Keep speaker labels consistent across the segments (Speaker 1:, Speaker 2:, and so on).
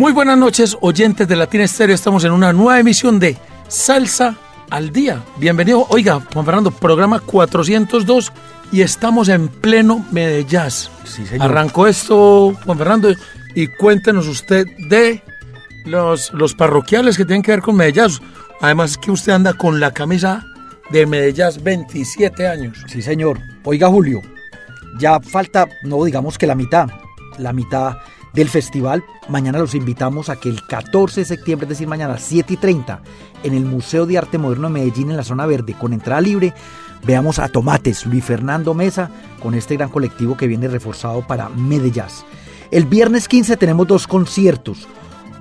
Speaker 1: Muy buenas noches, oyentes de Latina Estéreo. Estamos en una nueva emisión de Salsa al Día. Bienvenido. Oiga, Juan Fernando, programa 402 y estamos en pleno Medellín.
Speaker 2: Sí, señor.
Speaker 1: Arrancó esto, Juan Fernando, y cuéntenos usted de los, los parroquiales que tienen que ver con Medellín. Además que usted anda con la camisa de Medellín 27 años.
Speaker 2: Sí, señor. Oiga, Julio, ya falta, no digamos que la mitad, la mitad del festival. Mañana los invitamos a que el 14 de septiembre, es decir, mañana a 7 y 30, en el Museo de Arte Moderno de Medellín, en la zona verde, con entrada libre, veamos a Tomates, Luis Fernando Mesa, con este gran colectivo que viene reforzado para Medellín. El viernes 15 tenemos dos conciertos.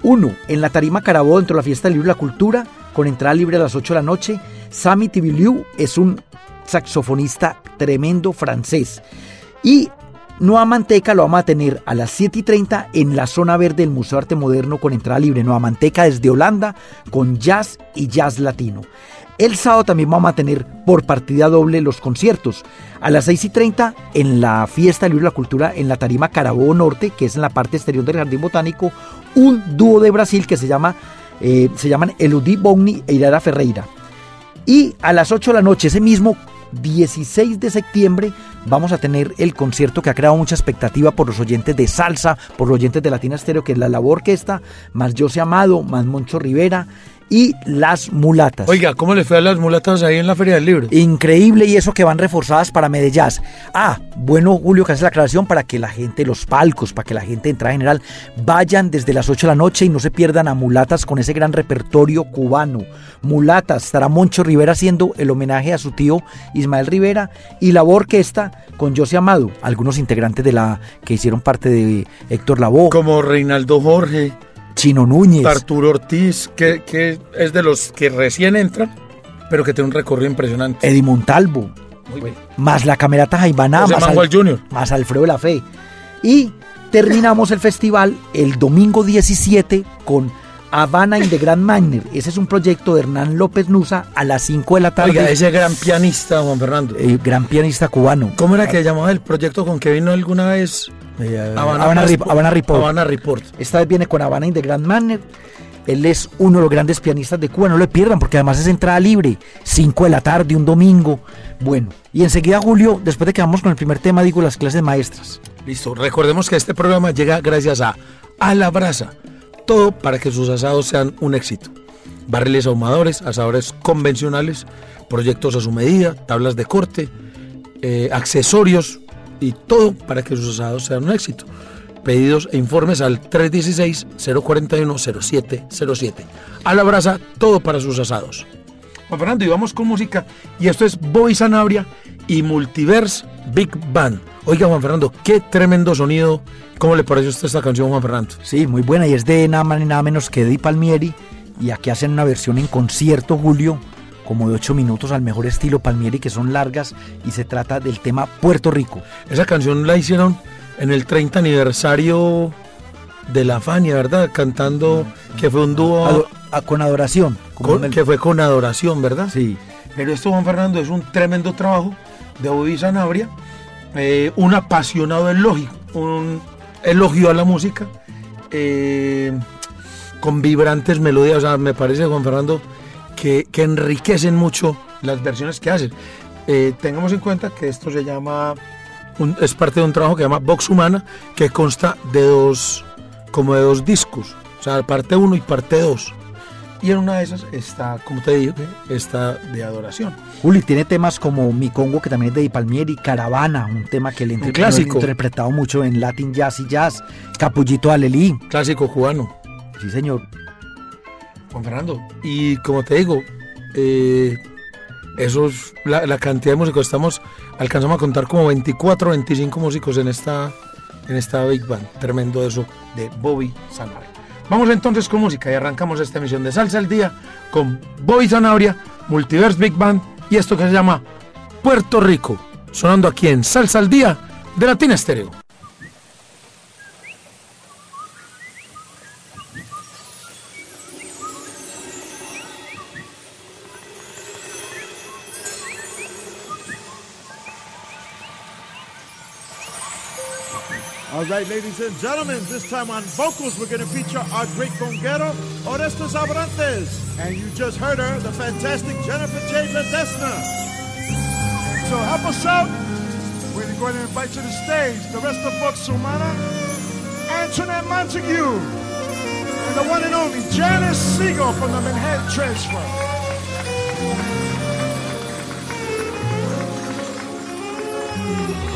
Speaker 2: Uno, en la Tarima Carabó, dentro de la Fiesta del Libro la Cultura, con entrada libre a las 8 de la noche. Sami Tibiliu es un saxofonista tremendo francés. Y Nueva Manteca lo vamos a tener a las 7 y 30 en la zona verde del Museo de Arte Moderno con entrada libre. Nueva Manteca desde Holanda con jazz y jazz latino. El sábado también vamos a tener por partida doble los conciertos. A las 6 y 30 en la fiesta del libro de la cultura en la tarima Carabobo Norte, que es en la parte exterior del Jardín Botánico, un dúo de Brasil que se llama eh, se llaman Elodie Bogni e Irara Ferreira. Y a las 8 de la noche, ese mismo 16 de septiembre, vamos a tener el concierto que ha creado mucha expectativa por los oyentes de salsa, por los oyentes de Latina Estéreo, que es la Labor Orquesta, más José Amado, más Moncho Rivera y Las Mulatas.
Speaker 1: Oiga, ¿cómo le fue a las mulatas ahí en la Feria del Libro?
Speaker 2: Increíble y eso que van reforzadas para Medellín. Ah, bueno, Julio, que hace la aclaración para que la gente, los palcos, para que la gente entrada general vayan desde las 8 de la noche y no se pierdan a Mulatas con ese gran repertorio cubano. Mulatas, estará Moncho Rivera haciendo el homenaje a su tío Ismael Rivera y la orquesta con José Amado, algunos integrantes de la que hicieron parte de Héctor Lavoe.
Speaker 1: Como Reinaldo Jorge.
Speaker 2: Chino Núñez.
Speaker 1: Arturo Ortiz, que, que, es de los que recién entran, pero que tiene un recorrido impresionante.
Speaker 2: Eddie Montalvo.
Speaker 1: Muy bien.
Speaker 2: Más la camerata Jaibaná.
Speaker 1: José
Speaker 2: más,
Speaker 1: Manuel Jr.
Speaker 2: más Alfredo La Fe. Y terminamos el festival el domingo 17 con Habana in the Grand Magner. Ese es un proyecto de Hernán López Nusa a las 5 de la tarde.
Speaker 1: Oiga, ese gran pianista, Juan Fernando.
Speaker 2: Eh, gran pianista cubano.
Speaker 1: ¿Cómo era que llamaba el proyecto con que vino alguna vez?
Speaker 2: Eh, Habana, Report.
Speaker 1: Habana Report.
Speaker 2: Esta vez viene con Habana in the Grand Magner. Él es uno de los grandes pianistas de Cuba, no lo pierdan porque además es entrada libre, 5 de la tarde, un domingo. Bueno, y enseguida Julio, después de que vamos con el primer tema, digo las clases maestras.
Speaker 1: Listo. Recordemos que este programa llega gracias a A la Brasa. Todo para que sus asados sean un éxito. Barriles ahumadores, asadores convencionales, proyectos a su medida, tablas de corte, eh, accesorios y todo para que sus asados sean un éxito. Pedidos e informes al 316-041-0707. A la brasa, todo para sus asados. Juan Fernando, y vamos con música. Y esto es Bobby Sanabria y Multiverse Big Band. Oiga, Juan Fernando, qué tremendo sonido. ¿Cómo le pareció a usted esta canción, Juan Fernando?
Speaker 2: Sí, muy buena y es de nada más ni nada menos que Di Palmieri. Y aquí hacen una versión en concierto, Julio, como de 8 minutos al mejor estilo Palmieri, que son largas y se trata del tema Puerto Rico.
Speaker 1: Esa canción la hicieron en el 30 aniversario de la Fania, ¿verdad? Cantando, que fue un dúo
Speaker 2: Ado- a- con adoración.
Speaker 1: con- que fue con adoración, ¿verdad?
Speaker 2: Sí,
Speaker 1: Pero esto, Juan Fernando, es un tremendo trabajo de Bobby Sanabria, eh, un apasionado elogio, un elogio a la música, eh, con vibrantes melodías. O sea, me parece, Juan Fernando, que, que enriquecen mucho las versiones que hacen. Eh, tengamos en cuenta que esto se llama, un- es parte de un trabajo que se llama Vox Humana, que consta de dos, como de dos discos, o sea, parte 1 y parte 2. Y en una de esas está, como te dije, está de adoración.
Speaker 2: Juli tiene temas como Mi Congo, que también es de Di Palmieri, Caravana, un tema que le he interpretado mucho en Latin Jazz y Jazz, Capullito Alelí.
Speaker 1: Clásico cubano.
Speaker 2: Sí, señor.
Speaker 1: Juan Fernando. Y como te digo, eh, eso es la, la cantidad de músicos. Estamos, alcanzamos a contar como 24, 25 músicos en esta, en esta Big Band. Tremendo eso de Bobby Sanabria. Vamos entonces con música y arrancamos esta emisión de Salsa al Día con Bobby Sanabria, Multiverse Big Band y esto que se llama Puerto Rico, sonando aquí en Salsa al Día de Latina Estéreo.
Speaker 3: Right, ladies and gentlemen, this time on vocals, we're going to feature our great conguero, Orestes Abrantes. And you just heard her, the fantastic Jennifer J. Ledesma. So help us out. We're going to invite you to the stage the rest of Vox Humana, Antoinette Montague, and the one and only Janice Siegel from the Manhattan Transfer.
Speaker 4: Isla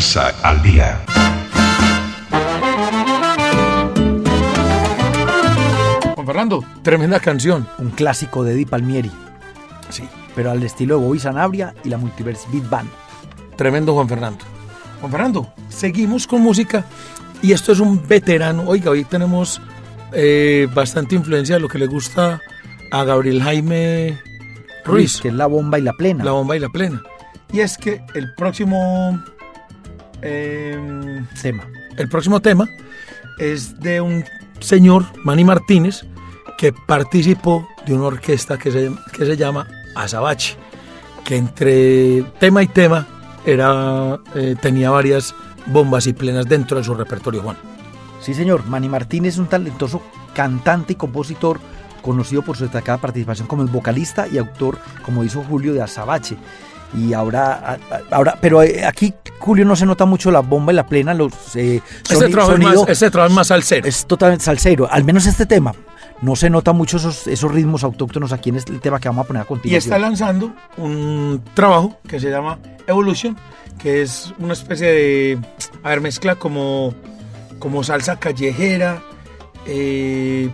Speaker 5: Salsa al día.
Speaker 1: Juan Fernando, tremenda canción.
Speaker 2: Un clásico de Eddie Palmieri,
Speaker 1: Sí,
Speaker 2: pero al estilo de Bobby Sanabria y la Multiverse Beat Band.
Speaker 1: tremendo Juan Fernando. Juan Fernando, seguimos con música y esto es un veterano. Oiga, hoy tenemos eh, bastante influencia de lo que le gusta a Gabriel Jaime Ruiz,
Speaker 2: que es la bomba y la plena.
Speaker 1: la bomba y la plena. Y es que el próximo, eh,
Speaker 2: tema.
Speaker 1: el próximo tema es de un señor, Manny Martínez, que participó de una orquesta que se, que se llama Azabache, que entre tema y tema era, eh, tenía varias bombas y plenas dentro de su repertorio, Juan.
Speaker 2: Sí, señor. Manny Martínez es un talentoso cantante y compositor conocido por su destacada participación como el vocalista y autor, como hizo Julio de Azabache. Y ahora, ahora, pero eh, aquí Julio no se nota mucho la bomba y la plena, los eh,
Speaker 1: Este trabajo, es más, este trabajo es más salsero.
Speaker 2: es totalmente salsero. Al menos este tema no se nota mucho esos, esos ritmos autóctonos aquí en este tema que vamos a poner a
Speaker 1: y
Speaker 2: continuación.
Speaker 1: está lanzando un trabajo que se llama Evolution, que es una especie de, a ver, mezcla como, como salsa callejera, eh,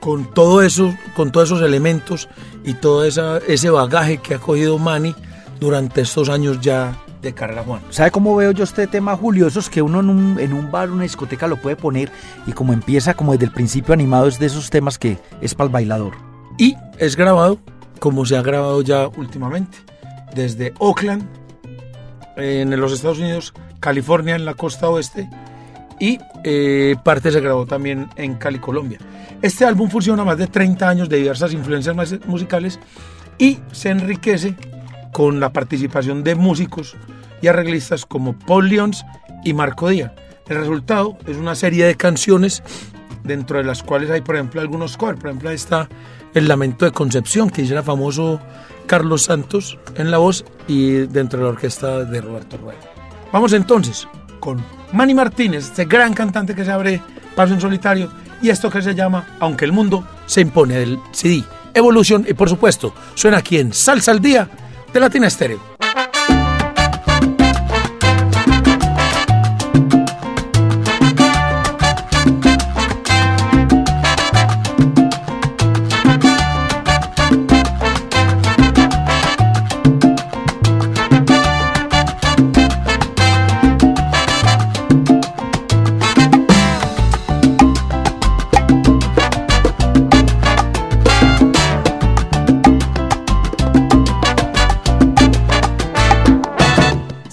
Speaker 1: con todo eso, con todos esos elementos y todo esa, ese bagaje que ha cogido Manny durante estos años ya de Juan.
Speaker 2: ¿Sabe cómo veo yo este tema, Julio? Esos que uno en un, en un bar, una discoteca lo puede poner y como empieza como desde el principio animado es de esos temas que es para el bailador.
Speaker 1: Y es grabado como se ha grabado ya últimamente, desde Oakland, en los Estados Unidos, California, en la costa oeste, y eh, parte se grabó también en Cali, Colombia. Este álbum fusiona más de 30 años de diversas influencias musicales y se enriquece con la participación de músicos y arreglistas como Paul Lyons y Marco Díaz. El resultado es una serie de canciones dentro de las cuales hay, por ejemplo, algunos covers. Por ejemplo, ahí está El Lamento de Concepción, que hiciera famoso Carlos Santos en la voz y dentro de la orquesta de Roberto Rueda. Vamos entonces con Manny Martínez, este gran cantante que se abre paso en solitario, y esto que se llama Aunque el mundo se impone del CD. Evolución y por supuesto suena aquí en Salsa al Día de Latina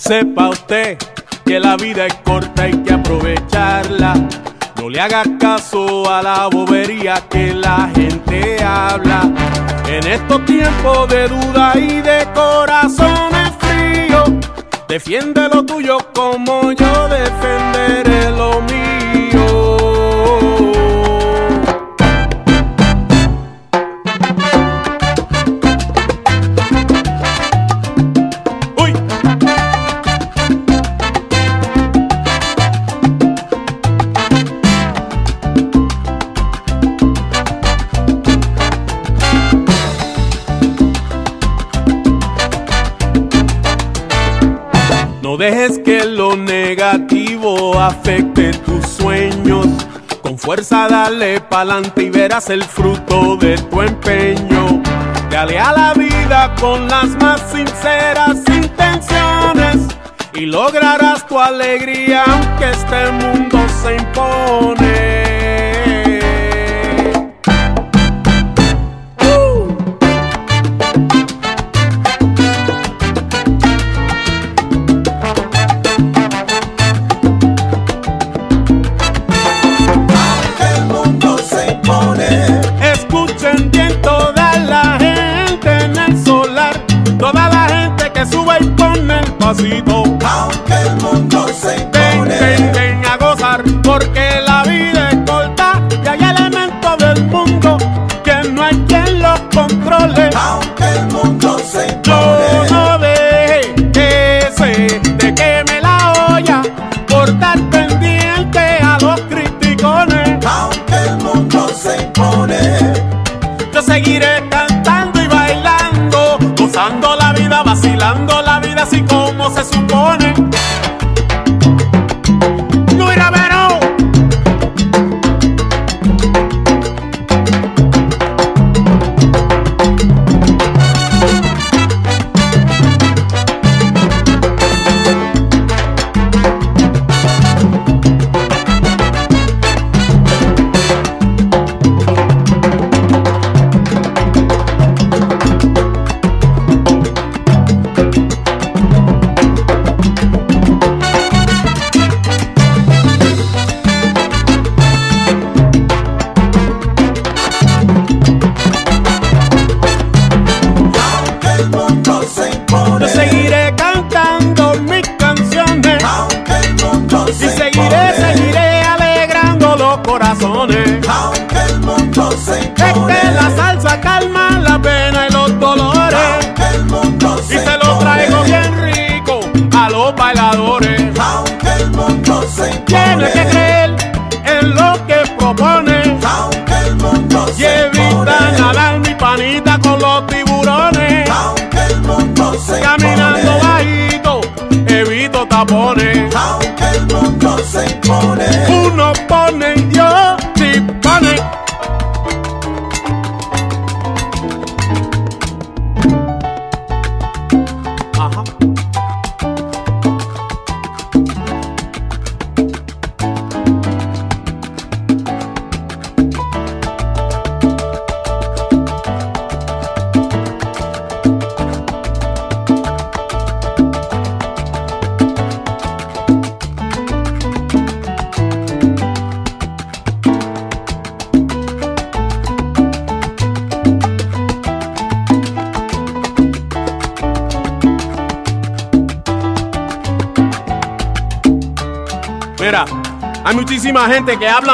Speaker 6: Sepa usted que la vida es corta, hay que aprovecharla. No le haga caso a la bobería que la gente habla. En estos tiempos de duda y de corazones fríos, defiende lo tuyo como yo defenderé lo mío. Que lo negativo afecte tus sueños. Con fuerza dale pa'lante y verás el fruto de tu empeño. Dale a la vida con las más sinceras intenciones y lograrás tu alegría aunque este mundo se impone. Pasito.
Speaker 7: Aunque el mundo se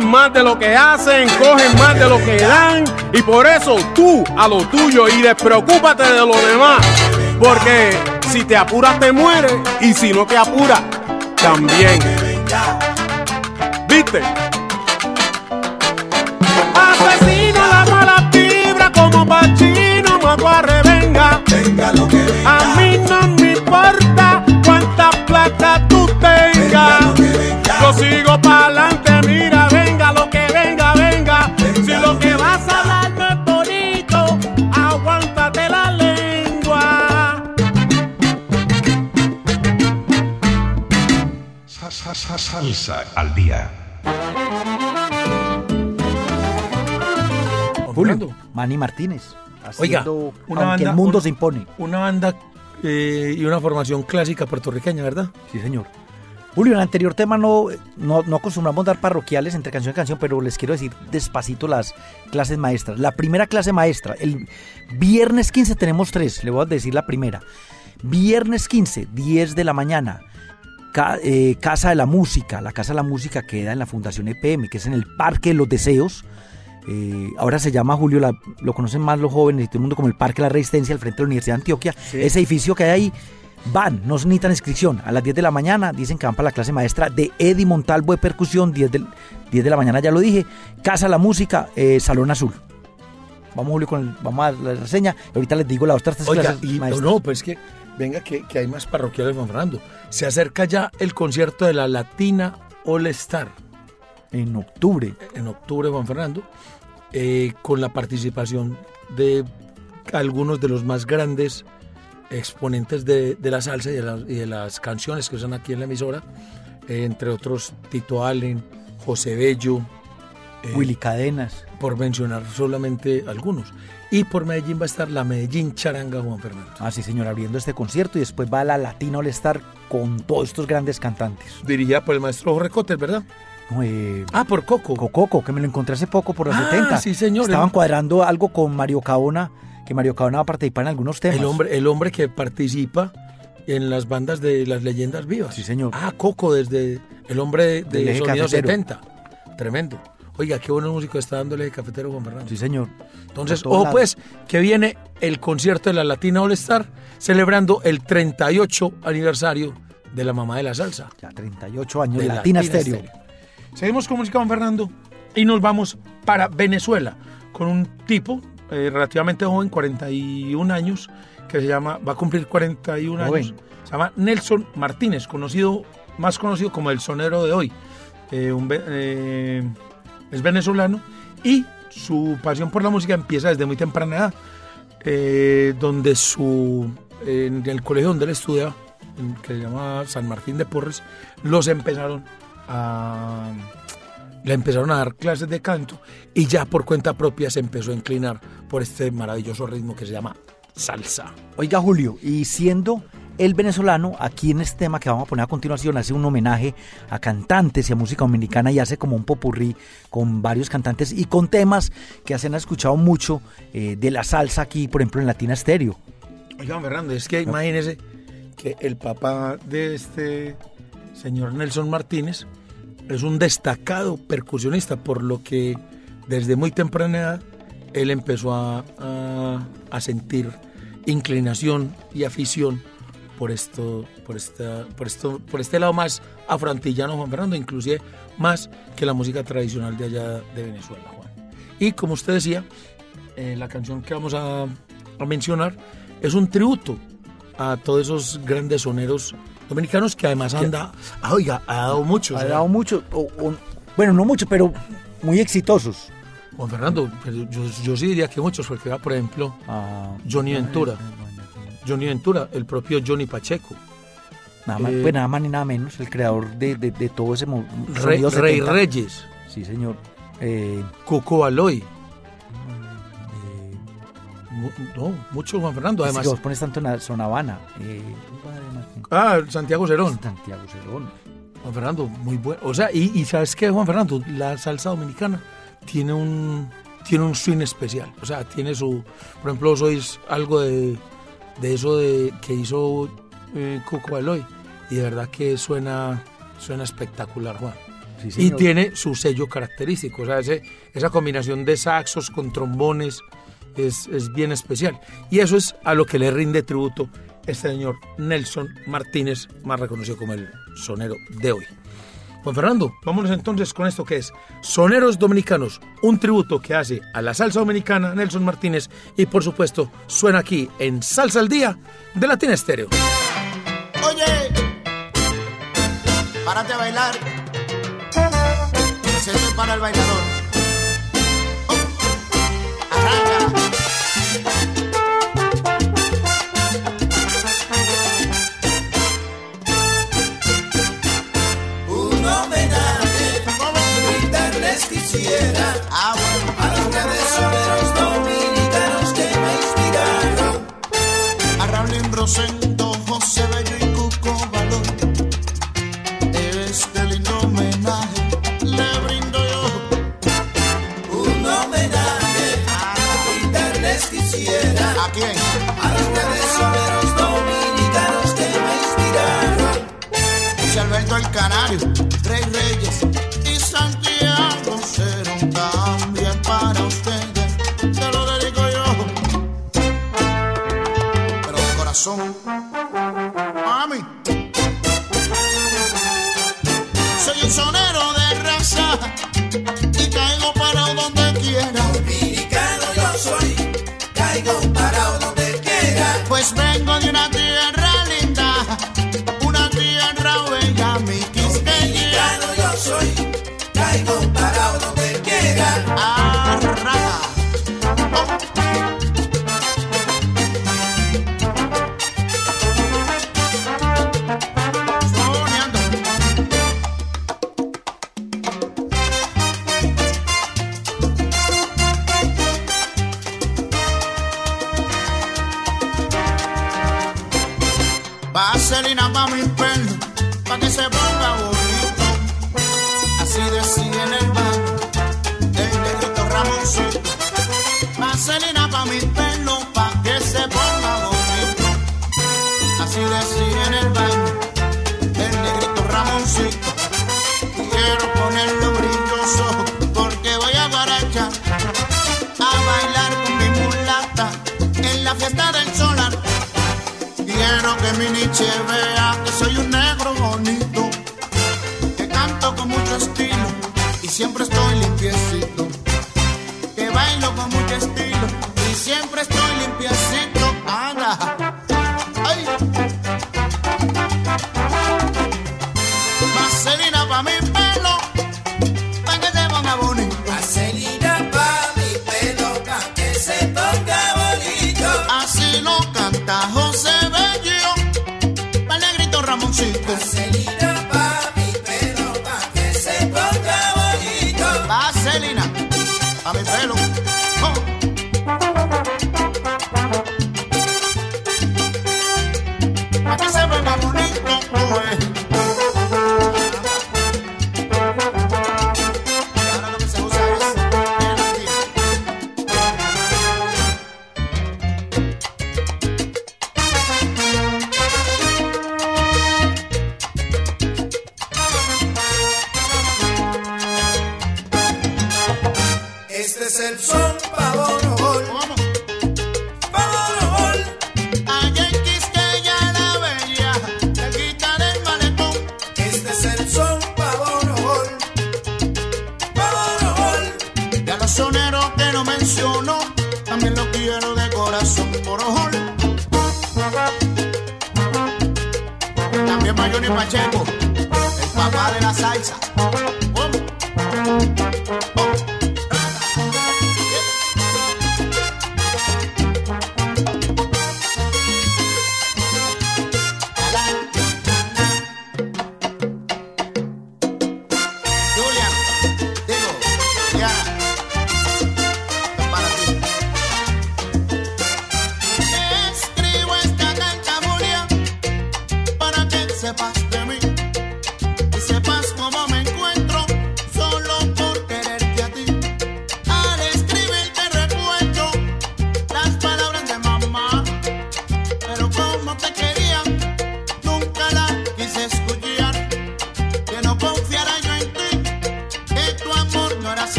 Speaker 6: hablan más de lo que hacen, cogen más de lo que dan, y por eso tú a lo tuyo y despreocúpate de lo demás. Porque si te apuras te mueres, y si no te apuras, también. ¿Viste? Asesino la mala vibra como Pachino, Maguarre, venga.
Speaker 7: Venga lo que venga.
Speaker 6: A mí no me importa cuánta plata tú tengas. Yo sigo pa'lante,
Speaker 5: Salsa al día.
Speaker 2: Julio. Manny Martínez.
Speaker 1: Oiga,
Speaker 2: Haciendo,
Speaker 1: una
Speaker 2: aunque
Speaker 1: banda-
Speaker 2: el mundo
Speaker 1: un-
Speaker 2: se impone.
Speaker 1: Una banda eh, y una formación clásica puertorriqueña, ¿verdad?
Speaker 2: Sí, señor. Julio, en el anterior tema no, no, no acostumbramos dar parroquiales entre canción y canción, pero les quiero decir despacito las clases maestras. La primera clase maestra, el viernes 15 tenemos tres, le voy a decir la primera. Viernes 15, 10 de la mañana, Ca- eh, Casa de la Música. La Casa de la Música queda en la Fundación EPM, que es en el Parque de los Deseos. Eh, ahora se llama Julio, la- lo conocen más los jóvenes y todo el mundo como el Parque de la Resistencia al frente de la Universidad de Antioquia. Ese edificio que hay ahí, van, no necesitan inscripción. A las 10 de la mañana dicen que van para la clase maestra de Eddie Montalvo de percusión, 10 del- 10 de la mañana ya lo dije. Casa de la Música, eh, Salón Azul. Vamos Julio con el- vamos a la reseña ahorita les digo las otras tres
Speaker 1: Oiga,
Speaker 2: clases
Speaker 1: y no,
Speaker 2: maestras.
Speaker 1: no, pues que venga que, que hay más parroquiales, Juan Fernando. Se acerca ya el concierto de la Latina All Star
Speaker 2: En octubre.
Speaker 1: en octubre, Juan Fernando, eh, con la participación de algunos de los más grandes exponentes de, de la salsa y de, las- y de las canciones que son aquí en la emisora, eh, entre otros Tito Allen, José Bello, eh,
Speaker 2: Willy Cadenas.
Speaker 1: por mencionar solamente algunos. Y por Medellín va a estar la Medellín Charanga, Juan Fernando.
Speaker 2: Ah, sí, señor, abriendo este concierto y después va la Latina All Star con todos estos grandes cantantes.
Speaker 1: Dirigida por el maestro Jorge Cotes, ¿verdad?
Speaker 2: Eh,
Speaker 1: Ah, por Coco.
Speaker 2: Cococo, que me lo encontré hace poco por los
Speaker 1: Ah,
Speaker 2: 70.
Speaker 1: sí, señor.
Speaker 2: Estaban cuadrando algo con Mario Caona, que Mario Caona va a participar en algunos temas.
Speaker 1: El hombre, el hombre que participa en las bandas de las leyendas vivas.
Speaker 2: Sí, señor.
Speaker 1: Ah, Coco, desde el hombre de,
Speaker 2: eje
Speaker 1: sonido
Speaker 2: cafetero.
Speaker 1: 70. Tremendo. Oiga, qué bueno músico está dándole el cafetero Juan Fernando.
Speaker 2: Sí, señor.
Speaker 1: Entonces, ojo pues, que viene el concierto de la Latina All Star, celebrando el 38 aniversario de la mamá de la salsa.
Speaker 2: Ya 38 años,
Speaker 1: de
Speaker 2: Latina, Stereo.
Speaker 1: Seguimos con música Juan Fernando y nos vamos para Venezuela con un tipo eh, relativamente joven, 41 años, que se llama, va a cumplir 41
Speaker 2: Joven.
Speaker 1: años. Se llama Nelson Martínez, conocido, más conocido como el sonero de hoy. Eh, un eh, es venezolano y su pasión por la música empieza desde muy temprana edad, eh, donde su, en el colegio donde él estudia, que se llama San Martín de Porres, los empezaron a le empezaron a dar clases de canto y ya por cuenta propia se empezó a inclinar por este maravilloso ritmo que se llama salsa.
Speaker 2: Oiga, Julio, y siendo el venezolano, aquí en este tema que vamos a poner a continuación, hace un homenaje a cantantes y a música dominicana y hace como un popurrí con varios cantantes y con temas que se han escuchado mucho eh, de la salsa aquí, por ejemplo, en Latina Stereo.
Speaker 1: Oiga, Fernando, es que imagínese que el papá de este señor Nelson Martínez es un destacado percusionista, por lo que desde muy temprana edad él empezó a, a- a sentir inclinación y afición por esto, por esta, por esto, por este lado más afroantillano, Juan Fernando, inclusive más que la música tradicional de allá de Venezuela, Juan. Y como usted decía, eh, la canción que vamos a, a mencionar es un tributo a todos esos grandes soneros dominicanos que además han dado, ah, oiga, ha dado mucho.
Speaker 2: Ha dado mucho, o- o- bueno, no mucho, pero muy exitosos.
Speaker 1: Juan Fernando, pero yo, yo sí diría que muchos, porque va, por ejemplo,
Speaker 2: Ah,
Speaker 1: Johnny Ventura. Johnny Ventura, el propio Johnny Pacheco,
Speaker 2: Nada más,
Speaker 1: Eh,
Speaker 2: pues nada más ni nada menos, el creador de, de- de todo ese
Speaker 1: Rey, Rey
Speaker 2: 70.
Speaker 1: Reyes,
Speaker 2: Sí, señor. Eh,
Speaker 1: Coco Aloy,
Speaker 2: eh,
Speaker 1: no, mucho Juan Fernando,
Speaker 2: Además,
Speaker 1: además.
Speaker 2: vos pones tanto en Habana. Eh,
Speaker 1: Ah, Santiago Cerón.
Speaker 2: Santiago Cerón.
Speaker 1: Juan Fernando, muy bueno. O sea, y, y ¿sabes qué, Juan Fernando? La salsa dominicana tiene un, tiene un swing especial. O sea, tiene su... Por ejemplo, sois algo de, de eso de que hizo eh, Cuco Aloy. Y de verdad que suena, suena espectacular, Juan.
Speaker 2: Sí,
Speaker 1: Y tiene su sello característico. O sea, ese- esa combinación de saxos con trombones es, es bien especial. Y eso es a lo que le rinde tributo este señor Nelson Martínez, más reconocido como el sonero de hoy. Juan Fernando, vámonos entonces con esto que es Soneros Dominicanos, un tributo que hace a la salsa dominicana Nelson Martínez y por supuesto suena aquí en Salsa al Día de Latina Estéreo.
Speaker 6: Oye, párate a bailar. Es para el bailador.
Speaker 8: Mario, Rey Reyes y Santiago serán también para ustedes. Te lo dedico yo. Pero de corazón, mami. Soy un sonero.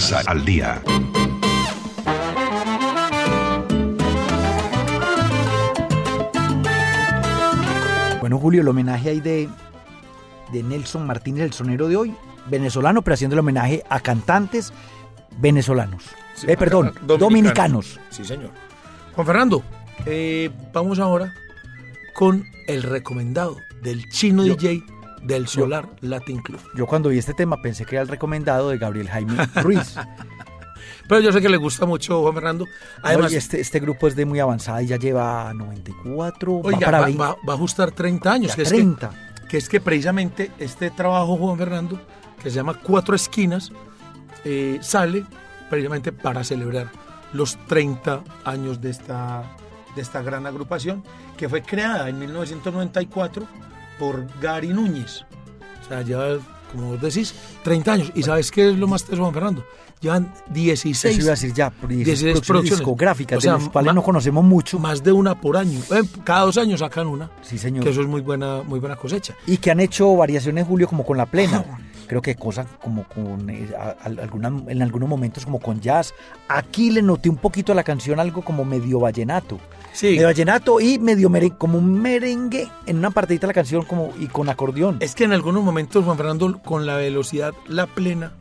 Speaker 8: Salsa, al
Speaker 5: día.
Speaker 2: Bueno, Julio, el homenaje ahí de, de Nelson Martínez, el sonero de hoy, venezolano, pero haciendo el homenaje a cantantes venezolanos.
Speaker 1: Sí,
Speaker 2: eh, perdón,
Speaker 1: dominicanos.
Speaker 2: dominicanos.
Speaker 1: Sí, señor. Juan Fernando, eh, vamos ahora con el recomendado del chino
Speaker 2: Yo-
Speaker 1: DJ del Solar Latin Club.
Speaker 2: Yo cuando vi este tema pensé que era el recomendado de Gabriel Jaime Ruiz.
Speaker 1: Pero yo sé que le gusta mucho Juan Fernando. Además,
Speaker 2: Oye, este, este grupo es de muy avanzada y ya lleva 94, va
Speaker 1: oiga,
Speaker 2: para
Speaker 1: va,
Speaker 2: 20,
Speaker 1: va- va a ajustar 30 años. que, es
Speaker 2: 30.
Speaker 1: que, que es que precisamente este trabajo, Juan Fernando, que se llama Cuatro Esquinas, eh, sale precisamente para celebrar los 30 años de esta, de esta gran agrupación, que fue creada en 1994 por Gary Núñez. O sea, lleva, como vos decís, 30 años. ¿Y sabes qué es lo más teso, Juan Fernando? Llevan 16,
Speaker 2: Eso iba a decir ya, por 16
Speaker 1: 16
Speaker 2: producciones discográficas,
Speaker 1: O sea,
Speaker 2: de los cuales no conocemos mucho.
Speaker 1: más de una por año. Eh, cada dos años sacan una.
Speaker 2: Sí, señor.
Speaker 1: Que eso es muy buena, muy buena cosecha.
Speaker 2: Y que han hecho variaciones, Julio, como con la plena. Creo que cosas como con eh, a- a- alguna- en algunos momentos como con jazz. Aquí le noté un poquito a la canción algo como medio vallenato.
Speaker 1: Sí.
Speaker 2: Medio vallenato y medio merengue, como un merengue en una partidita de la canción como y con acordeón.
Speaker 1: Es que en algunos momentos, Juan Fernando, con la velocidad, la plena,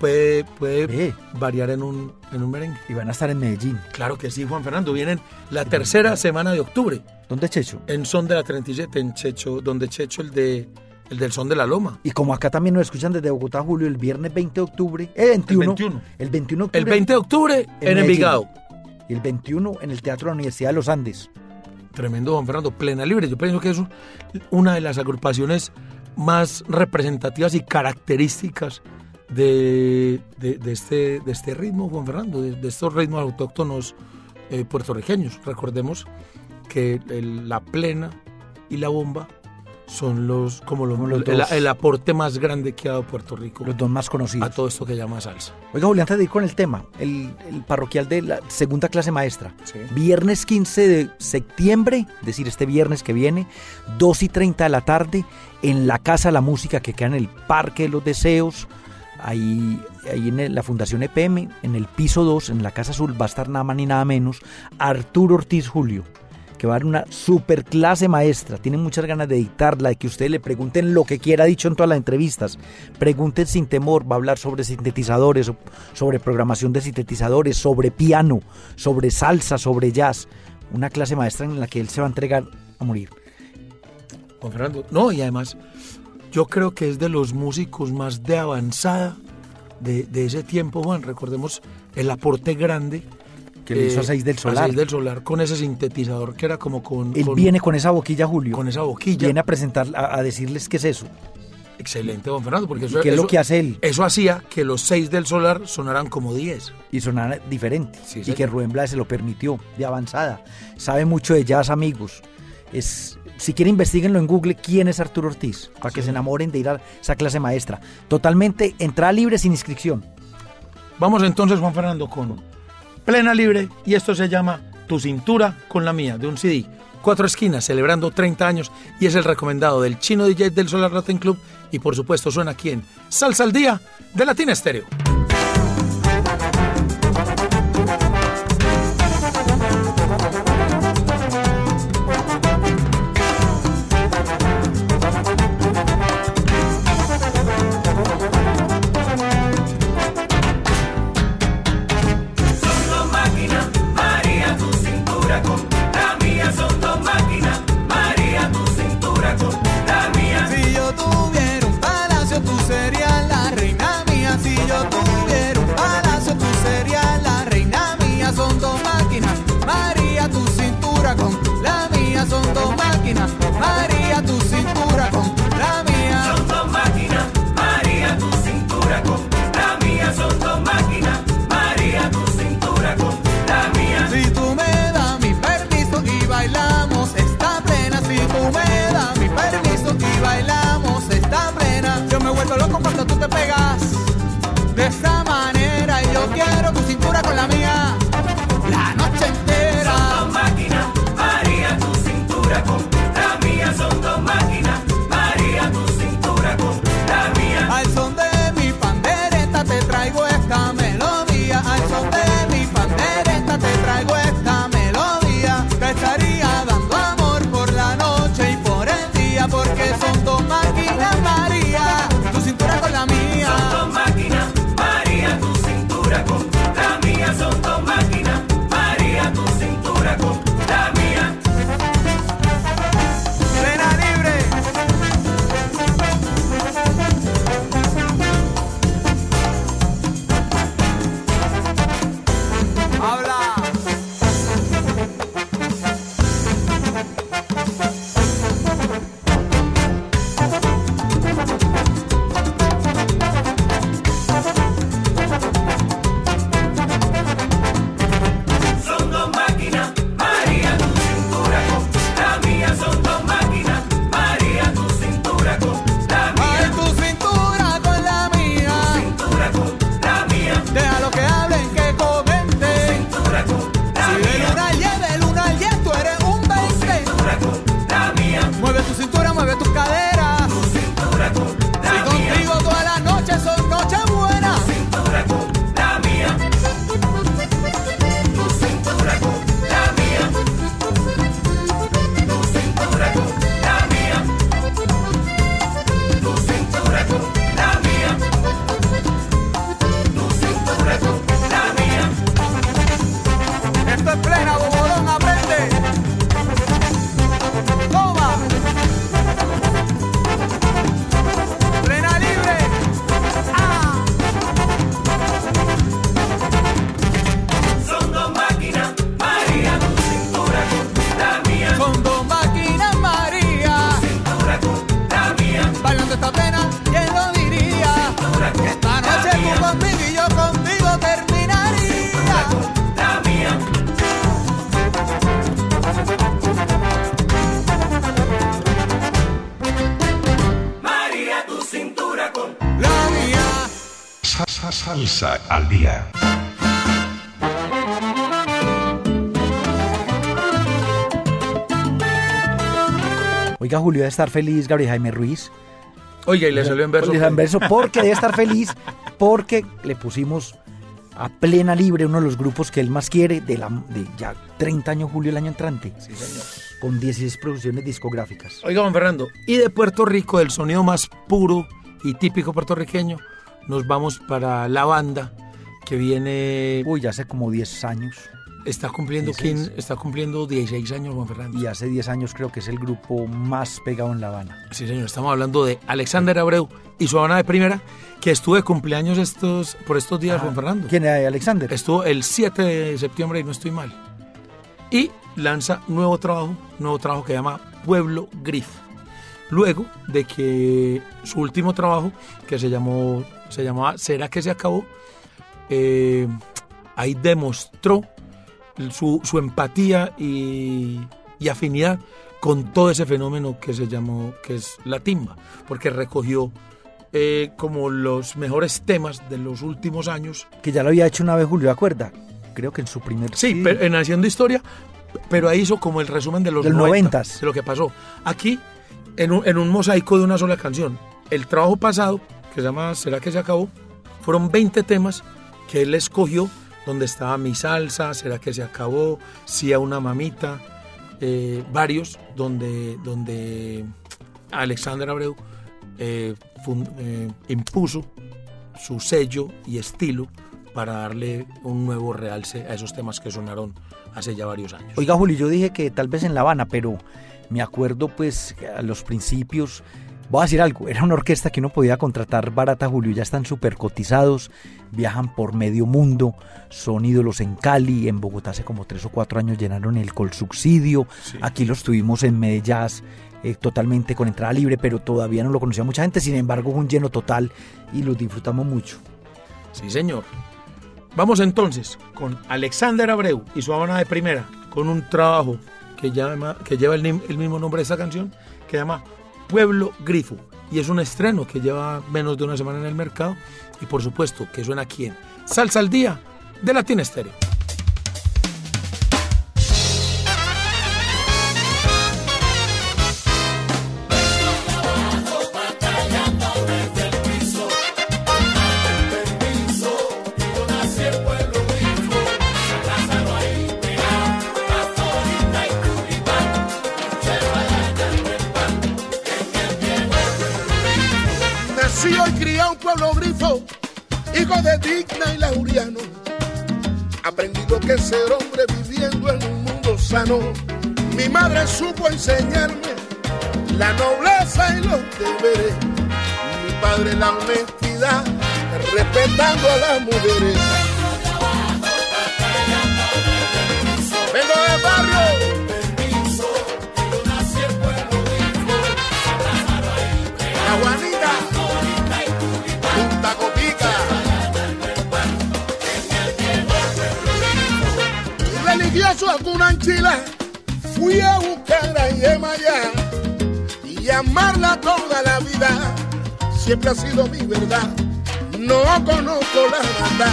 Speaker 1: puede, puede variar en un, en un merengue.
Speaker 2: Y van a estar en Medellín.
Speaker 1: Claro que sí, Juan Fernando. Vienen la tercera semana de octubre
Speaker 2: ¿Dónde, Checho?
Speaker 1: en Son de la 37, en Checho, donde Checho, el, de, el del Son de la Loma.
Speaker 2: Y como acá también nos escuchan desde Bogotá, Julio, el viernes 20 de octubre, el 21,
Speaker 1: 21.
Speaker 2: el 21 de octubre,
Speaker 1: El 20 de octubre en,
Speaker 2: Medellín.
Speaker 1: Envigado.
Speaker 2: El 21 en el Teatro de la Universidad de los Andes.
Speaker 1: Tremendo, Juan Fernando. Plena Libre. Yo pienso que es un- una de las agrupaciones más representativas y características de, de- este, de este ritmo, Juan Fernando, de, estos ritmos autóctonos eh, puertorriqueños. Recordemos que la plena y la bomba son los como, los-
Speaker 2: los
Speaker 1: el,
Speaker 2: dos.
Speaker 1: el aporte más grande que ha dado Puerto Rico
Speaker 2: Los dos más conocidos.
Speaker 1: a todo esto que llama salsa.
Speaker 2: Oiga, Julio, antes de ir con el tema, el, el parroquial de la segunda clase maestra.
Speaker 1: Sí.
Speaker 2: Viernes 15 de septiembre, es decir, este viernes que viene, 2 y 30 de la tarde, en la Casa de la Música que queda en el Parque de los Deseos, Ahí, ahí en la Fundación EPM, en el piso 2, en la Casa Azul, va a estar nada más ni nada menos Arturo Ortiz Julio, que va a dar una super clase maestra. Tiene muchas ganas de dictarla, de que ustedes le pregunten lo que quiera, dicho en todas las entrevistas. Pregunten sin temor, va a hablar sobre sintetizadores, so- sobre programación de sintetizadores, sobre piano, sobre salsa, sobre jazz. Una clase maestra en la que él se va a entregar a morir.
Speaker 9: Juan Fernando. No, y además, yo creo que es de los músicos más de avanzada de, de ese tiempo, Juan. Recordemos el aporte grande
Speaker 2: Que le hizo a Seis del Solar.
Speaker 9: a Seis del Solar con ese sintetizador que era como con.
Speaker 2: Él
Speaker 9: con-
Speaker 2: viene con esa boquilla, Julio.
Speaker 9: con esa boquilla.
Speaker 2: Viene a presentar, a, a decirles qué es eso.
Speaker 9: Excelente, Juan Fernando, porque eso,
Speaker 2: ¿Qué es lo que hace él?
Speaker 9: Eso hacía que los seis del Solar sonaran como 10.
Speaker 2: y sonara diferente.
Speaker 9: Sí,
Speaker 2: y que Rubén Blades se lo permitió, de avanzada. Sabe mucho de jazz, amigos. Es, si quieren, investiguenlo en Google quién es Arturo Ortiz, para que se enamoren de ir a esa clase maestra. Totalmente entrada libre sin inscripción.
Speaker 9: Vamos entonces, Juan Fernando, con Plena Libre y esto se llama Tu cintura con la mía, de un CD. Cuatro esquinas, celebrando 30 años y es el recomendado del chino DJ del Solar Latin Club y por supuesto suena aquí en Salsa al Día de Latina Estéreo.
Speaker 2: Oiga, Julio, debe estar feliz Gabriel Jaime Ruiz.
Speaker 1: Oiga, y le salió en verso.
Speaker 2: Le salió en verso porque debe estar feliz porque le pusimos a plena libre uno de los grupos que él más quiere de, la, de ya 30 años julio el año entrante.
Speaker 1: Sí, señor.
Speaker 2: Con 16 producciones discográficas.
Speaker 1: Oiga, Juan Fernando, y de Puerto Rico, el sonido más puro y típico puertorriqueño, nos vamos para la banda que viene,
Speaker 2: Uy, ya hace como 10 años.
Speaker 1: Está cumpliendo,
Speaker 2: 16.
Speaker 1: ¿quién? está cumpliendo 16 años, Juan Fernando.
Speaker 2: Y hace 10 años creo que es el grupo más pegado en La Habana.
Speaker 1: Sí, señor, estamos hablando de Alexander Abreu y su Habana de primera, que estuvo de cumpleaños estos, por estos días, Juan Fernando.
Speaker 2: Ah, ¿Quién es Alexander?
Speaker 1: Estuvo el 7 de septiembre y no estoy mal. Y lanza nuevo trabajo, nuevo trabajo que se llama Pueblo Grifo. Luego de que su último trabajo, que se llamó, se llamaba ¿Será que se acabó? Eh, ahí demostró su, su empatía y, y afinidad con todo ese fenómeno que se llamó, que es la timba, porque recogió eh, como los mejores temas de los últimos años
Speaker 2: Que ya lo había hecho una vez Julio, ¿de acuerda? Creo que en su primer
Speaker 1: Sí, pero en Haciendo Historia, pero ahí hizo como el resumen de los
Speaker 2: Del
Speaker 1: 90,
Speaker 2: noventas.
Speaker 1: de lo que pasó. Aquí, en un, en un mosaico de una sola canción. El trabajo pasado, que se llama ¿Será que se acabó? Fueron 20 temas que él escogió, donde estaba Mi Salsa, ¿Será que se acabó? Sí a una mamita, eh, varios, donde, donde Alexander Abreu eh, eh, impuso su sello y estilo para darle un nuevo realce a esos temas que sonaron hace ya varios años.
Speaker 2: Oiga, Julio, yo dije que tal vez en La Habana, pero me acuerdo pues a los principios, voy a decir algo, era una orquesta que uno podía contratar barata, Julio, ya están súper cotizados, viajan por medio mundo, son ídolos en Cali, en Bogotá hace como tres o cuatro años llenaron el Col Subsidio, aquí los tuvimos en Medellín. eh, totalmente con entrada libre, pero todavía no lo conocía mucha gente, sin embargo un lleno total y los disfrutamos mucho.
Speaker 1: Sí, señor. Vamos entonces con Alexander Abreu y su Habana de primera, con un trabajo que, llama, que lleva el, el mismo nombre de esta canción, que se llama Pueblo Grifo. Y es un estreno que lleva menos de una semana en el mercado y por supuesto que suena aquí en Salsa al Día de Latin Estéreo.
Speaker 10: Mi madre supo enseñarme la nobleza y los deberes. Mi padre la honestidad, respetando a las mujeres. Vengo del barrio. Religioso a Cunanchila, fui a buscar a Yemayá y amarla toda la vida. Siempre ha sido mi verdad. No conozco la banda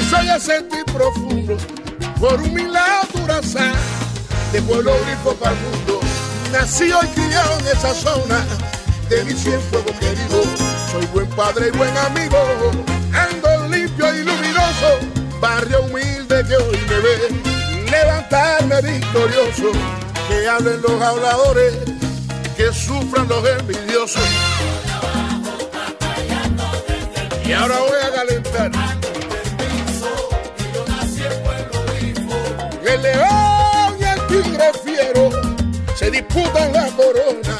Speaker 10: y soy el profundo por un milagro durazán de pueblo grifo para el mundo. Nacido y criado en esa zona de mi fuego querido. Soy buen padre y buen amigo, ando limpio y luminoso, barrio humilde que hoy me ve levantarme victorioso. Que hablen los habladores, que sufran los envidiosos. Y ahora voy a calentar. El león y el tigre fiero se disputan la corona,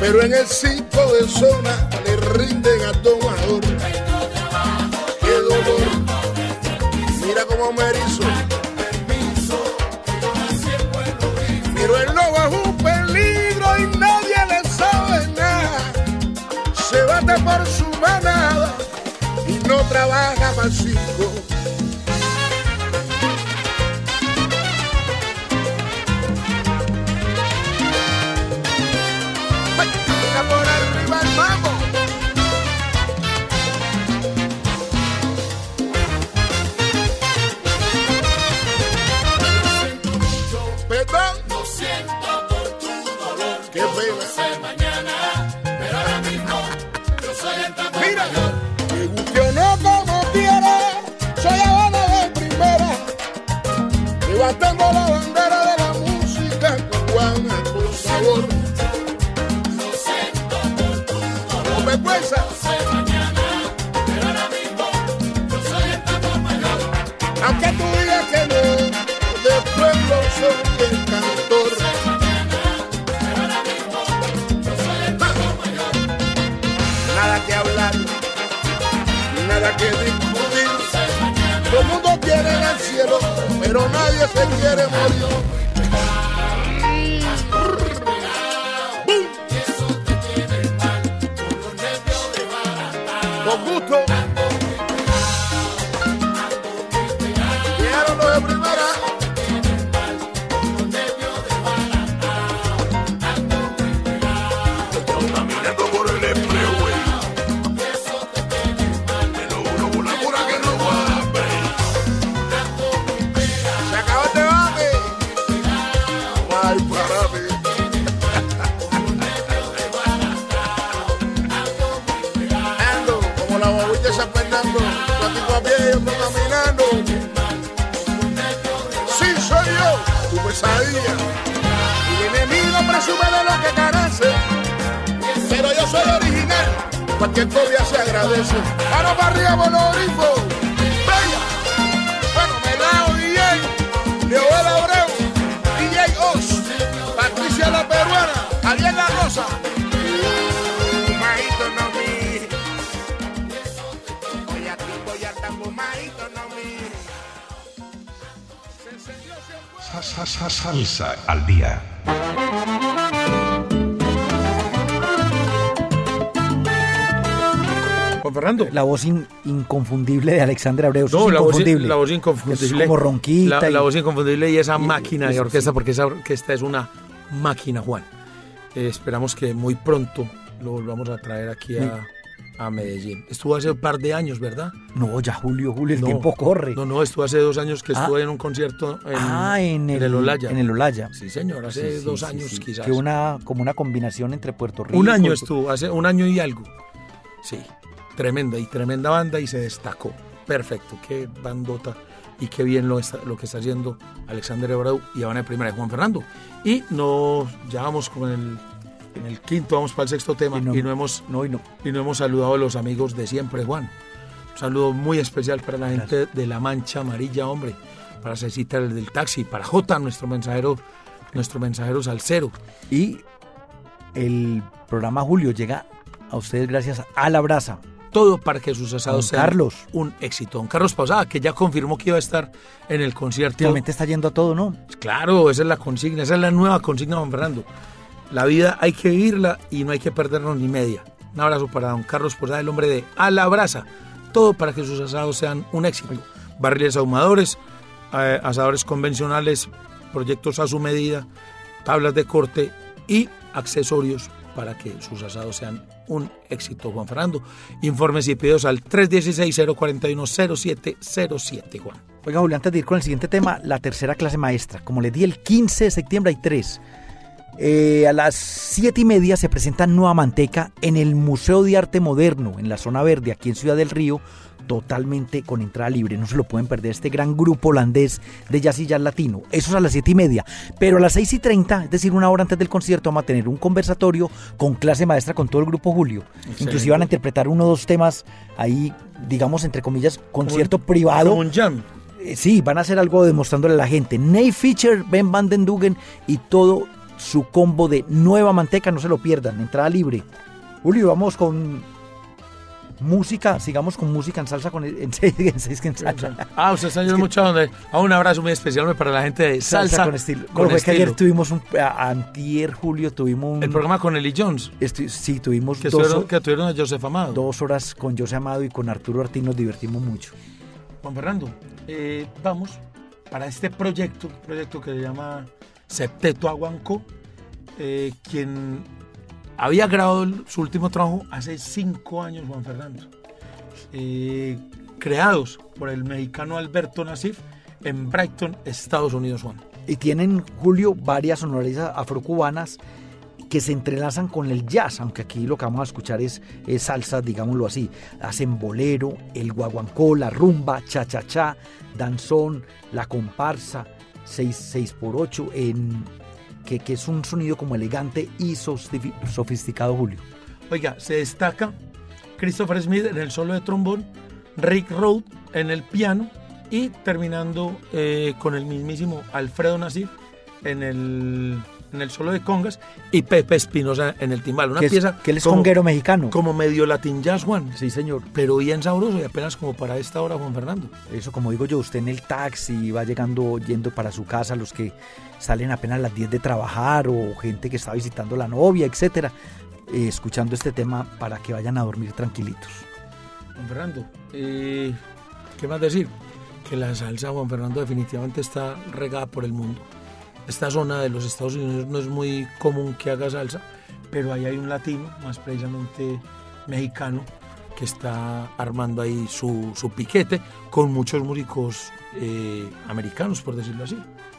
Speaker 10: pero en el cinco de zona le rinden al domador. abaixinho tu pesadilla. El enemigo presume de lo que carece. Pero yo soy original. Cualquier copia se agradece. Ahora para arriba, Bonorico. Bella. Bueno, Melao DJ, Leoel Abreu, DJ Oz, Patricia la Peruana, Ariel La Rosa.
Speaker 5: Salsa al día.
Speaker 1: Juan Fernando.
Speaker 2: La voz in- inconfundible de Alexander Abreu.
Speaker 1: No,
Speaker 2: es
Speaker 1: la voz,
Speaker 2: inconfundible.
Speaker 1: la voz inconfundible.
Speaker 2: Es como ronquita.
Speaker 1: La,
Speaker 2: y-
Speaker 1: la voz inconfundible y esa máquina de orquesta,
Speaker 2: sí.
Speaker 1: porque esa orquesta es una máquina, Juan. Eh, esperamos que muy pronto lo volvamos a traer aquí a, a Medellín. Estuvo hace un par de años, ¿verdad?
Speaker 2: No, ya Julio, Julio, el
Speaker 1: No,
Speaker 2: tiempo corre.
Speaker 1: No, no, estuvo hace dos años que
Speaker 2: Ah.
Speaker 1: estuve en un concierto en,
Speaker 2: ah, en el,
Speaker 1: el Olaya.
Speaker 2: En el Olaya.
Speaker 1: Sí, señor, hace
Speaker 2: Sí, sí,
Speaker 1: dos
Speaker 2: sí,
Speaker 1: años quizás.
Speaker 2: Que una, como una combinación entre Puerto Rico.
Speaker 1: Un año estuvo, hace un año y algo. Sí, tremenda y tremenda banda y se destacó. Perfecto, qué bandota y qué bien lo, está- lo que está haciendo Alexander Abreu y Habana de Primera de Juan Fernando. Y nos ya vamos con el, en el quinto, vamos para el sexto tema y no, hemos,
Speaker 2: no, y no.
Speaker 1: y no hemos saludado a los amigos de siempre, Juan. Un saludo muy especial para la gente de La Mancha Amarilla, hombre, para Cecita el del taxi, para Jota, nuestro mensajero, nuestro mensajero salsero.
Speaker 2: Y el programa Julio llega a ustedes gracias a La Brasa.
Speaker 1: todo para que sus asados sean
Speaker 2: Carlos.
Speaker 1: un éxito. Don Carlos Pausada, que ya confirmó que iba a estar en el concierto.
Speaker 2: Últimamente está yendo a todo, ¿no?
Speaker 1: Claro, esa es la consigna, esa es la nueva consigna, don Fernando. La vida hay que vivirla y no hay que perdernos ni media. Un abrazo para don Carlos Posada, el hombre de A la Brasa. Todo para que sus asados sean un éxito. Barriles ahumadores, eh, asadores convencionales, proyectos a su medida, tablas de corte y accesorios para que sus asados sean un éxito, Juan Fernando. Informes y pedidos al 316-041-0707, Juan.
Speaker 2: Oiga, Julio, antes de ir con el siguiente tema, la tercera clase maestra. Como les di el 15 de septiembre, hay tres. Eh, a las siete y media se presenta Nueva Manteca en el Museo de Arte Moderno, en la zona verde, aquí en Ciudad del Río, totalmente con entrada libre. No se lo pueden perder este gran grupo holandés de jazz y jazz latino. Eso es a las siete y media. Pero a las seis y treinta, es decir, una hora antes del concierto, vamos a tener un conversatorio con clase maestra con todo el grupo Julio.
Speaker 1: Excelente.
Speaker 2: Inclusive van a interpretar uno o dos temas ahí, digamos, entre comillas, concierto privado.
Speaker 1: Como un jam.
Speaker 2: Eh, Sí, van a hacer algo demostrándole a la gente. Ney Fischer, Ben Van Den Dugen y todo su combo de nueva manteca, no se lo pierdan, entrada libre. Julio, vamos con música, sigamos con música en salsa con en seis, en seis en salsa.
Speaker 1: Ah, usted está yendo mucho a donde. A un abrazo muy especial para la gente de salsa,
Speaker 2: con estilo.
Speaker 1: con
Speaker 2: fue que ayer
Speaker 1: estilo.
Speaker 2: tuvimos un a- antier Julio tuvimos un
Speaker 1: El programa con Eli Jones.
Speaker 2: estu- sí, tuvimos
Speaker 1: Que
Speaker 2: dos,
Speaker 1: tuvieron, que tuvieron a Joseph Amado.
Speaker 2: dos horas con José Amado y con Arturo Ortiz nos divertimos mucho.
Speaker 1: Juan Fernando, eh, vamos para este proyecto, proyecto que se llama Septeto Aguanco, eh, quien había grabado su último trabajo hace cinco años, Juan Fernando. Eh, creados por el mexicano Alberto Nasif en Brighton, Estados Unidos, Juan.
Speaker 2: Y tienen, Julio, varias sonoridades afrocubanas que se entrelazan con el jazz, aunque aquí lo que vamos a escuchar es, es salsa, digámoslo así. Hacen bolero, el guaguancó, la rumba, cha-cha-cha, danzón, la comparsa, 6, por 8 en, que, que es un sonido como elegante y sofisticado, Julio.
Speaker 1: Oiga, se destaca Christopher Smith en el solo de trombón, Rick Road en el piano y terminando eh, con el mismísimo Alfredo Nasif en el, en el solo de congas y Pepe Espinosa en el timbal. Una
Speaker 2: es-
Speaker 1: pieza
Speaker 2: que él es
Speaker 1: como-
Speaker 2: conguero mexicano.
Speaker 1: Como medio latin jazz, Juan.
Speaker 2: Sí, señor.
Speaker 1: Pero bien sabroso y apenas como para esta hora, Juan Fernando.
Speaker 2: Eso, como digo yo, usted en el taxi va llegando, yendo para su casa, los que salen apenas a las 10 de trabajar o gente que está visitando la novia, etcétera, eh, escuchando este tema para que vayan a dormir tranquilitos.
Speaker 1: Juan Fernando, eh, ¿qué más decir? Que la salsa, Juan Fernando, definitivamente está regada por el mundo. Esta zona de los Estados Unidos no es muy común que haga salsa, pero ahí hay un latino, más precisamente mexicano, que está armando ahí su, su piquete con muchos músicos eh, americanos, por decirlo así.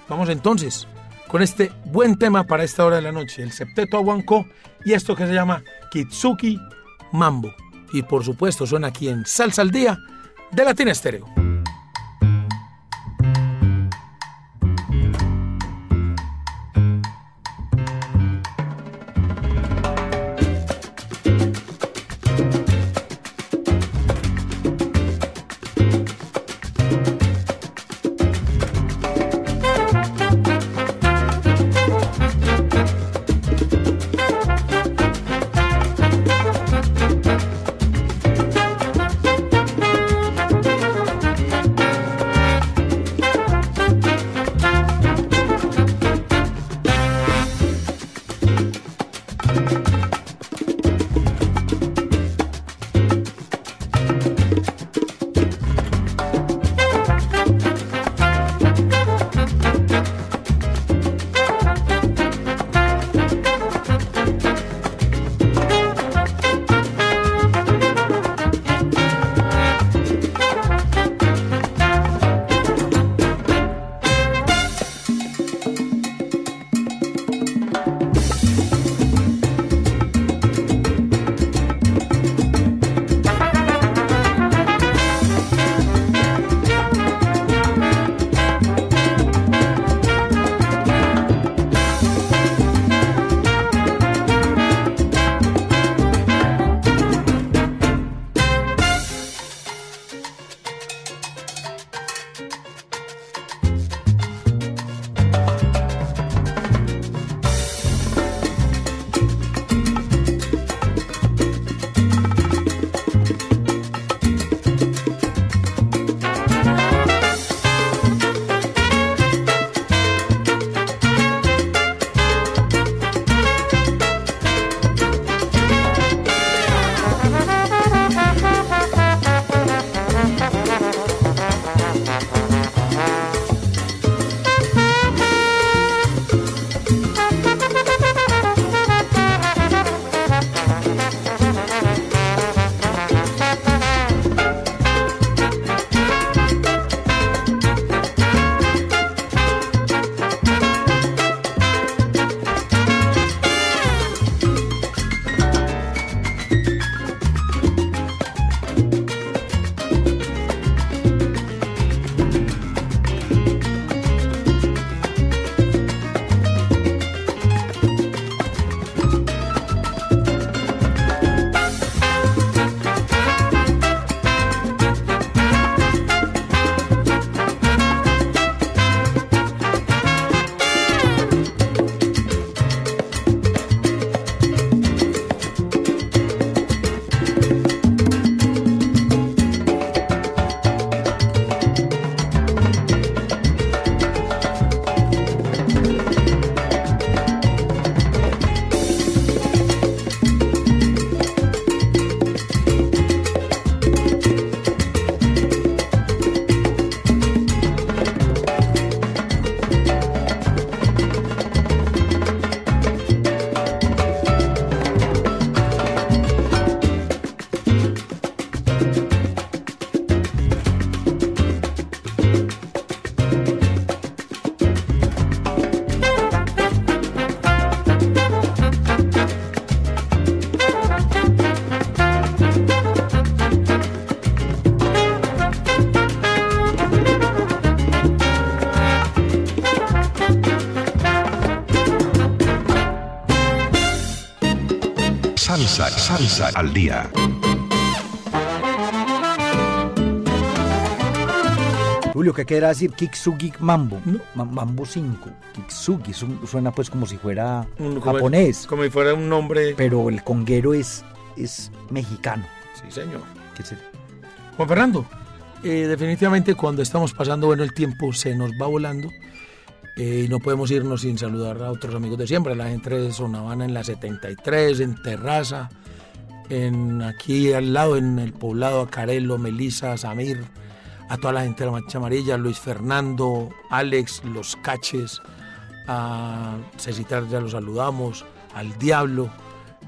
Speaker 1: Vamos entonces con este buen tema para esta hora de la noche, el septeto aguancó y esto que se llama Kitsuki Mambo. Y por supuesto suena aquí en Salsa al Día de Latina Estéreo.
Speaker 5: Salsa, al día.
Speaker 2: Julio, ¿qué querrá decir Kiksugi Mambo? Ma- Mambo 5. Kiksugi su- suena pues como si fuera
Speaker 1: Un- como-
Speaker 2: japonés.
Speaker 1: Como si fuera un nombre.
Speaker 2: Pero el conguero es, es mexicano.
Speaker 1: Sí, señor.
Speaker 2: ¿Qué se-
Speaker 1: Juan Fernando, eh, definitivamente cuando estamos pasando bueno el tiempo se nos va volando eh, y no podemos irnos sin saludar a otros amigos de siempre, la gente de Sonavana en la 73, en Terraza, en aquí al lado en el poblado, a Carelo, Melisa, Samir, a toda la gente de la Mancha Amarilla, Luis Fernando, Alex, Los Caches, a Cecitar ya lo saludamos, al Diablo,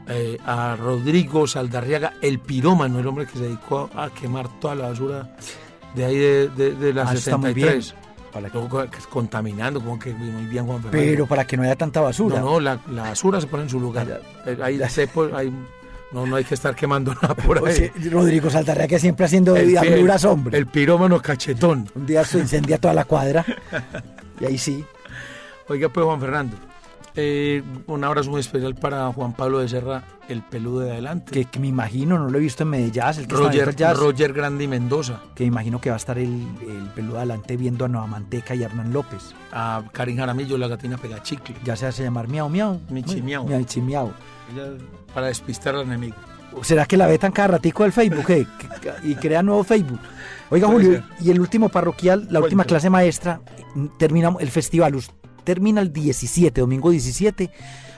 Speaker 1: eh, a Rodrigo Saldarriaga, el pirómano, el hombre que se dedicó a, quemar toda la basura de ahí de, de, de la
Speaker 2: Ah, eso está muy
Speaker 1: 73.
Speaker 2: Para que-
Speaker 1: Luego, contaminando, como que muy bien Juan Fernando.
Speaker 2: Pero para que no haya tanta basura.
Speaker 1: No, no, la, la basura se pone en su lugar. Eh, Ahí se ahí- no, no hay que estar quemando nada por
Speaker 2: O
Speaker 1: ahí.
Speaker 2: sea, Rodrigo Saltarrea que siempre haciendo
Speaker 1: El-
Speaker 2: diabluras, hombre.
Speaker 1: El pirómano cachetón.
Speaker 2: Un día se incendia toda la cuadra. y ahí sí.
Speaker 1: Oiga, pues Juan Fernando, eh, un abrazo muy especial para Juan Pablo de Serra, el peludo de adelante.
Speaker 2: Que, que me imagino, no lo he visto en Medellín, el que está
Speaker 1: Roger,
Speaker 2: en el.
Speaker 1: Roger Grandi Mendoza,
Speaker 2: Que me imagino que va a estar el, el peludo adelante viendo a Nueva Manteca y a Hernán López.
Speaker 1: a Karin Jaramillo, la gatina pegachicle.
Speaker 2: Ya se hace llamar Miau Miau.
Speaker 1: Michi Miau.
Speaker 2: Michi Miau.
Speaker 1: Para despistar al enemigo.
Speaker 2: ¿Será que la vetan cada ratico del Facebook eh? Y crea nuevo Facebook? Oiga, Julio, y el último parroquial, la última clase maestra, mm, termina el festival, termina el 17, domingo 17,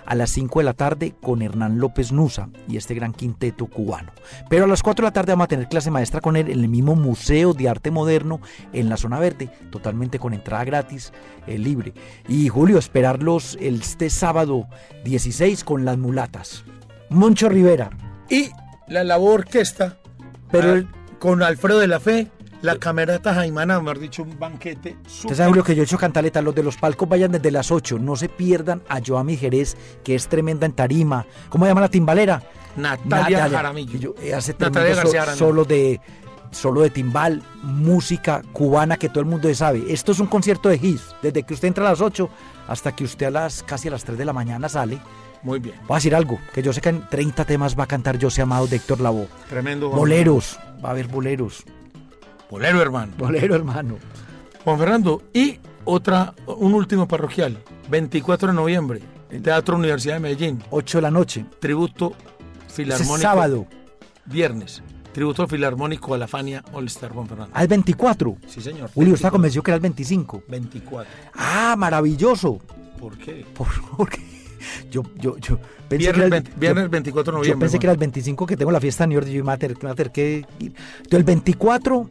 Speaker 2: a las 5 de la tarde con Hernán López Nusa y este gran quinteto cubano. Pero a las 4 de la tarde vamos a tener clase maestra con él en el mismo Museo de Arte Moderno en la zona verde, totalmente con entrada gratis, eh, libre. Y Julio, esperarlos este sábado 16 con las mulatas. Moncho Rivera.
Speaker 1: Y la labor orquesta,
Speaker 2: Pero
Speaker 1: ah,
Speaker 2: el-
Speaker 1: con Alfredo de la Fe, la camerata Jaimana, mejor dicho, un banquete.
Speaker 2: Usted sabe Julio, que yo he hecho cantaleta, los de los palcos vayan desde las 8, no se pierdan a Joami Jerez, que es tremenda en tarima. ¿Cómo se llama la timbalera?
Speaker 1: Natalia Jaramillo.
Speaker 2: yo- eh, hace
Speaker 1: Natalia
Speaker 2: so-
Speaker 1: García Jaramillo.
Speaker 2: solo de solo de timbal, música cubana que todo el mundo sabe. Esto es un concierto de hits, desde que usted entra a las 8 hasta que usted a las casi a las 3 de la mañana sale.
Speaker 1: Muy bien.
Speaker 2: Voy a decir algo, que yo sé que en 30 temas va a cantar Yo sé amado de Héctor Lavoe.
Speaker 1: Tremendo.
Speaker 2: Boleros, va a haber boleros.
Speaker 1: Bolero, hermano.
Speaker 2: Bolero, hermano.
Speaker 1: Juan Fernando, y otra, un último parroquial, 24 de noviembre, Teatro Universidad de Medellín,
Speaker 2: 8 de la noche.
Speaker 1: tributo
Speaker 2: Ese
Speaker 1: filarmónico.
Speaker 2: sábado.
Speaker 1: Viernes, tributo filarmónico a la Fania All Star Juan Fernando.
Speaker 2: Al 24.
Speaker 1: Sí, señor.
Speaker 2: Julio está
Speaker 1: 24.
Speaker 2: convencido que era el 25.
Speaker 1: 24.
Speaker 2: Ah, maravilloso.
Speaker 1: ¿Por qué?
Speaker 2: ¿Por, por qué? Yo, yo, yo pensé
Speaker 1: Viernes,
Speaker 2: que era el,
Speaker 1: 20 viernes
Speaker 2: yo-
Speaker 1: 24 de
Speaker 2: yo
Speaker 1: noviembre.
Speaker 2: pensé que era el 25 que tengo la fiesta en New York y yo a tener que. Entonces el 24,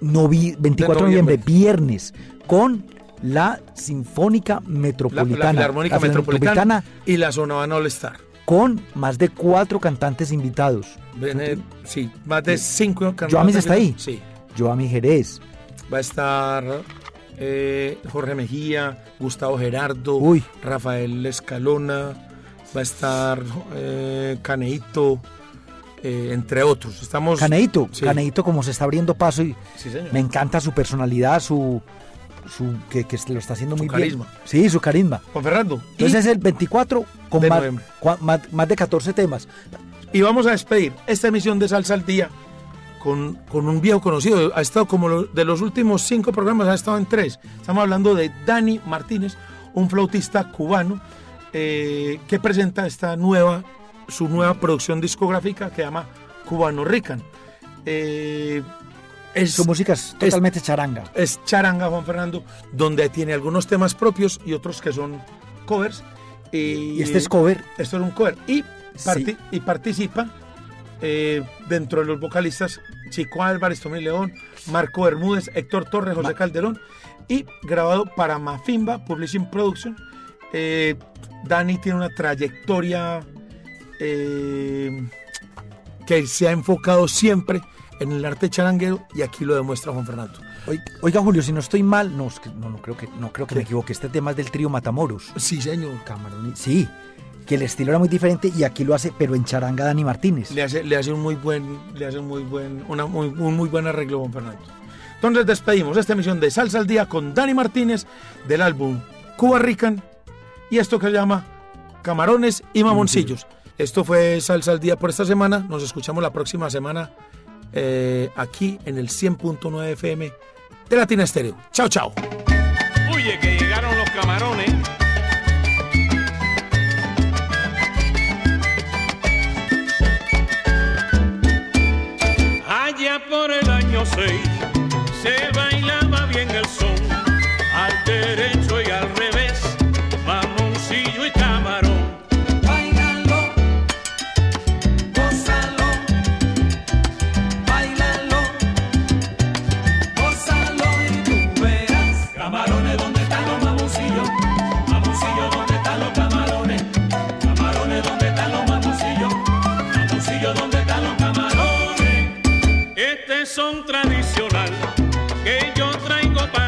Speaker 2: novi- 24 de noviembre, viernes, con la Sinfónica
Speaker 1: la, la
Speaker 2: Metropolitana.
Speaker 1: Filarmónica
Speaker 2: la
Speaker 1: Metropolitana y la Zona All Star.
Speaker 2: con más de cuatro cantantes invitados.
Speaker 1: Sí, más de cinco cantantes.
Speaker 2: Joamis está ahí.
Speaker 1: Sí.
Speaker 2: Joami Jerez.
Speaker 1: Va a estar eh, Jorge Mejía, Gustavo Gerardo,
Speaker 2: Uy.
Speaker 1: Rafael Escalona, va a estar eh, Caneito, eh, entre otros. Estamos.
Speaker 2: Caneito,
Speaker 1: Sí.
Speaker 2: Caneito como se está abriendo paso y
Speaker 1: Sí, señor.
Speaker 2: me encanta su personalidad, su, su que, que lo está haciendo
Speaker 1: Su
Speaker 2: muy
Speaker 1: carisma.
Speaker 2: bien. Sí, su carisma.
Speaker 1: Juan Fernando.
Speaker 2: Entonces es el 24 con
Speaker 1: De
Speaker 2: más, más, más de 14 temas.
Speaker 1: y vamos a despedir esta emisión de Salsa al Día con, con un viejo conocido. Ha estado como lo- de los últimos cinco programas, ha estado en tres. Estamos hablando de Dani Martínez, un flautista cubano eh, que presenta esta nueva, su nueva producción discográfica que se llama Cubano Rican. Eh, es,
Speaker 2: Su música es totalmente charanga.
Speaker 1: es charanga, Juan Fernando, donde tiene algunos temas propios y otros que son covers.
Speaker 2: Y este es cover.
Speaker 1: Esto es un cover. Y, parti-
Speaker 2: Sí.
Speaker 1: y participa eh, dentro de los vocalistas Chico Álvarez, Tommy León, Marco Bermúdez, Héctor Torres, José
Speaker 2: Ma-
Speaker 1: Calderón. Y grabado para Mafimba Publishing Production. Eh, Dani tiene una trayectoria eh, que se ha enfocado siempre en el arte charanguero y aquí lo demuestra Juan Fernando.
Speaker 2: Oi- Oiga, Julio, si no estoy mal, no, no, no creo que, no creo que me equivoque. Este tema es del trío Matamoros.
Speaker 1: Sí, señor.
Speaker 2: Camarón Sí, que el estilo era muy diferente y aquí lo hace, pero en charanga Dani Martínez.
Speaker 1: le hace, le hace un muy buen, le hace un muy buen, una muy, un muy buen arreglo Juan Fernando. Entonces despedimos esta emisión de Salsa al Día con Dani Martínez del álbum Cuba Rican y esto que se llama Camarones y Mamoncillos. Esto fue Salsa al Día por esta semana. Nos escuchamos la próxima semana eh, aquí en el 100.9 FM de Latina Estéreo. Chao, chao.
Speaker 11: Oye, que llegaron los camarones. Allá por el año 6 se bailaba Este son tradicional que yo traigo para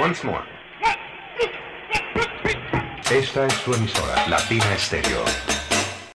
Speaker 5: Once more. Esta es su emisora, Latina Estéreo.